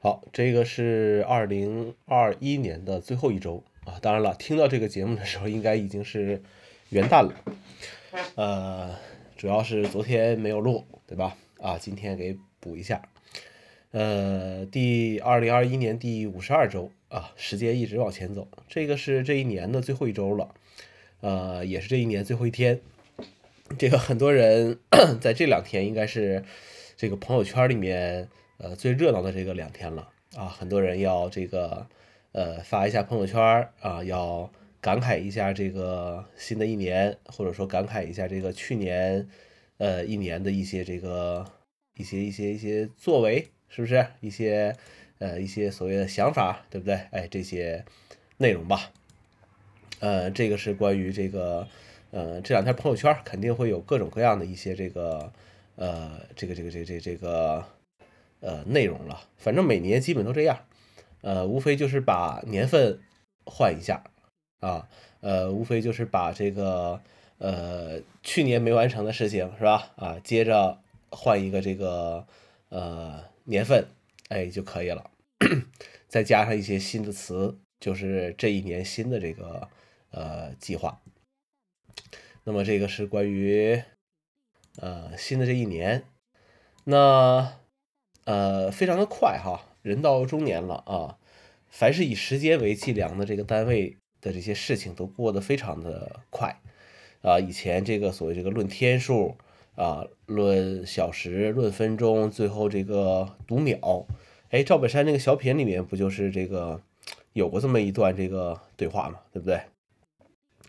好，这个是二零二一年的最后一周啊。当然了，听到这个节目的时候，应该已经是元旦了。呃，主要是昨天没有录，对吧？啊，今天给补一下。呃，第二零二一年第五十二周啊，时间一直往前走，这个是这一年的最后一周了，呃，也是这一年最后一天。这个很多人 在这两天应该是这个朋友圈里面。呃，最热闹的这个两天了啊，很多人要这个呃发一下朋友圈啊，要感慨一下这个新的一年，或者说感慨一下这个去年呃一年的一些这个一些一些一些作为，是不是一些呃一些所谓的想法，对不对？哎，这些内容吧，呃，这个是关于这个呃这两天朋友圈肯定会有各种各样的一些这个呃这个这个这这这个。呃，内容了，反正每年基本都这样，呃，无非就是把年份换一下啊，呃，无非就是把这个呃去年没完成的事情是吧？啊，接着换一个这个呃年份，哎就可以了，再加上一些新的词，就是这一年新的这个呃计划。那么这个是关于呃新的这一年，那。呃，非常的快哈，人到中年了啊，凡是以时间为计量的这个单位的这些事情都过得非常的快啊。以前这个所谓这个论天数啊，论小时，论分钟，最后这个读秒，哎，赵本山那个小品里面不就是这个有过这么一段这个对话嘛，对不对？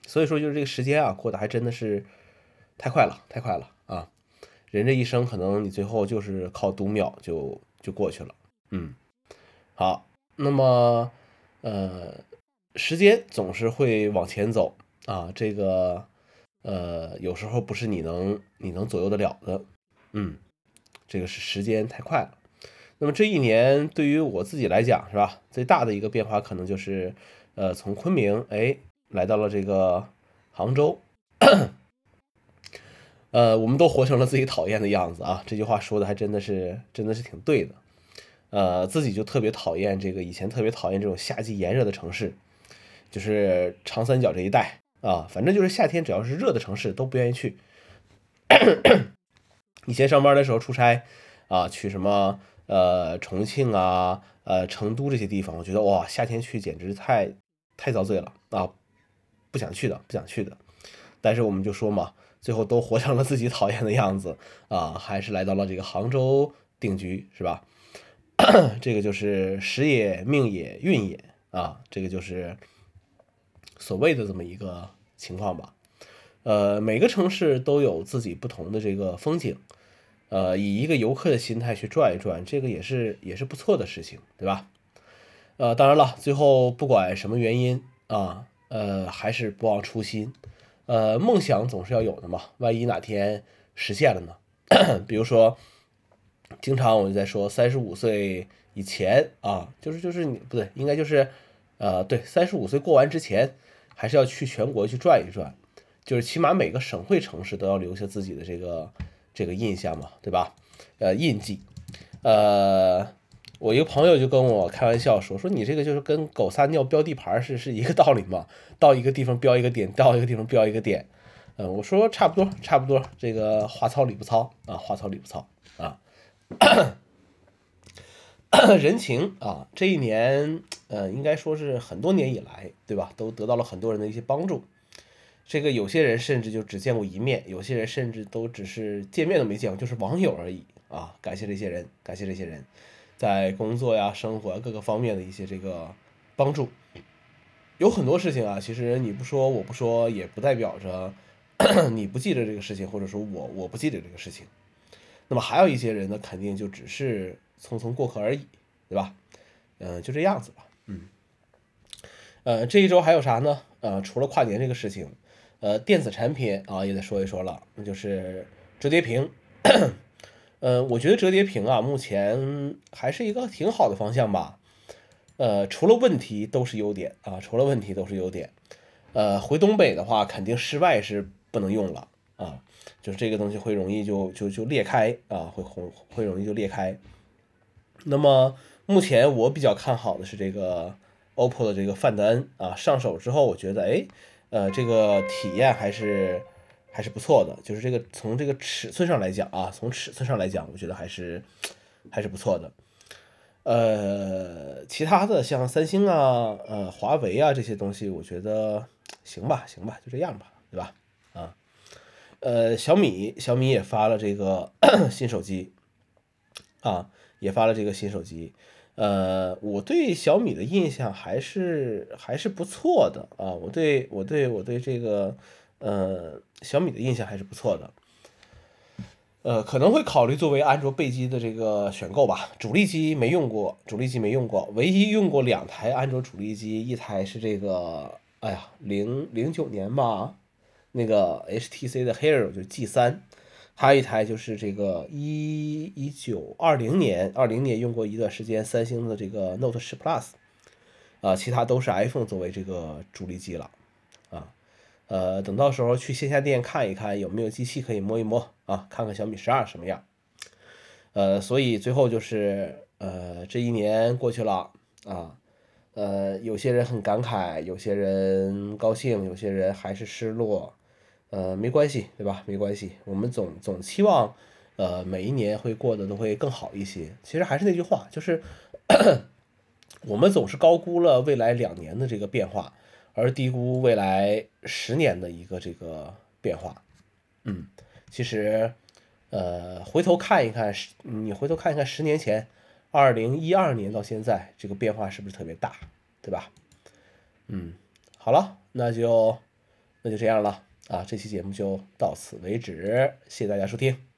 所以说就是这个时间啊，过得还真的是太快了，太快了啊。人这一生，可能你最后就是靠读秒就就过去了。嗯，好，那么呃，时间总是会往前走啊，这个呃，有时候不是你能你能左右得了的。嗯，这个是时间太快了。那么这一年对于我自己来讲，是吧？最大的一个变化可能就是呃，从昆明哎来到了这个杭州。呃，我们都活成了自己讨厌的样子啊！这句话说的还真的是，真的是挺对的。呃，自己就特别讨厌这个，以前特别讨厌这种夏季炎热的城市，就是长三角这一带啊，反正就是夏天只要是热的城市都不愿意去。以前上班的时候出差啊，去什么呃重庆啊、呃成都这些地方，我觉得哇，夏天去简直太太遭罪了啊，不想去的，不想去的。但是我们就说嘛。最后都活成了自己讨厌的样子啊，还是来到了这个杭州定居，是吧？这个就是时也命也运也啊，这个就是所谓的这么一个情况吧。呃，每个城市都有自己不同的这个风景，呃，以一个游客的心态去转一转，这个也是也是不错的事情，对吧？呃，当然了，最后不管什么原因啊，呃，还是不忘初心。呃，梦想总是要有的嘛，万一哪天实现了呢？比如说，经常我就在说，三十五岁以前啊，就是就是你不对，应该就是，呃，对，三十五岁过完之前，还是要去全国去转一转，就是起码每个省会城市都要留下自己的这个这个印象嘛，对吧？呃，印记，呃。我一个朋友就跟我开玩笑说：“说你这个就是跟狗撒尿标地盘是是一个道理嘛？到一个地方标一个点，到一个地方标一个点。”嗯，我说差不多，差不多。这个话糙理不糙啊，话糙理不糙啊。人情啊，这一年，呃，应该说是很多年以来，对吧？都得到了很多人的一些帮助。这个有些人甚至就只见过一面，有些人甚至都只是见面都没见过，就是网友而已啊。感谢这些人，感谢这些人。在工作呀、生活各个方面的一些这个帮助，有很多事情啊，其实你不说我不说，也不代表着 你不记得这个事情，或者说我我不记得这个事情。那么还有一些人呢，肯定就只是匆匆过客而已，对吧？嗯，就这样子吧。嗯，呃，这一周还有啥呢？呃，除了跨年这个事情，呃，电子产品啊也得说一说了，那就是折叠屏。呃，我觉得折叠屏啊，目前还是一个挺好的方向吧。呃，除了问题都是优点啊，除了问题都是优点。呃，回东北的话，肯定室外是不能用了啊，就是这个东西会容易就就就裂开啊，会会会容易就裂开。那么目前我比较看好的是这个 OPPO 的这个范德恩啊，上手之后我觉得，哎，呃，这个体验还是还是不错的，就是这个从这个尺寸上来讲啊，从尺寸上来讲，我觉得还是还是不错的。呃，其他的像三星啊、呃华为啊这些东西，我觉得行吧，行吧，就这样吧，对吧？啊，呃，小米小米也发了这个 新手机啊，也发了这个新手机。呃，我对小米的印象还是还是不错的啊，我对我对我对这个呃小米的印象还是不错的。呃，可能会考虑作为安卓备机的这个选购吧。主力机没用过，主力机没用过，唯一用过两台安卓主力机，一台是这个，哎呀，零零九年吧，那个 HTC 的 Hero 就 G 三，还有一台就是这个一一九二零年，二零年用过一段时间三星的这个 Note 十 Plus，啊，其他都是 iPhone 作为这个主力机了。啊呃，等到时候去线下店看一看有没有机器可以摸一摸啊，看看小米十二什么样。呃，所以最后就是，呃，这一年过去了啊，呃，有些人很感慨，有些人高兴，有些人还是失落。呃，没关系，对吧？没关系，我们总总期望，呃，每一年会过得都会更好一些。其实还是那句话，就是 我们总是高估了未来两年的这个变化。而低估未来十年的一个这个变化，嗯，其实，呃，回头看一看，十你回头看一看十年前，二零一二年到现在，这个变化是不是特别大，对吧？嗯，好了，那就那就这样了啊，这期节目就到此为止，谢谢大家收听。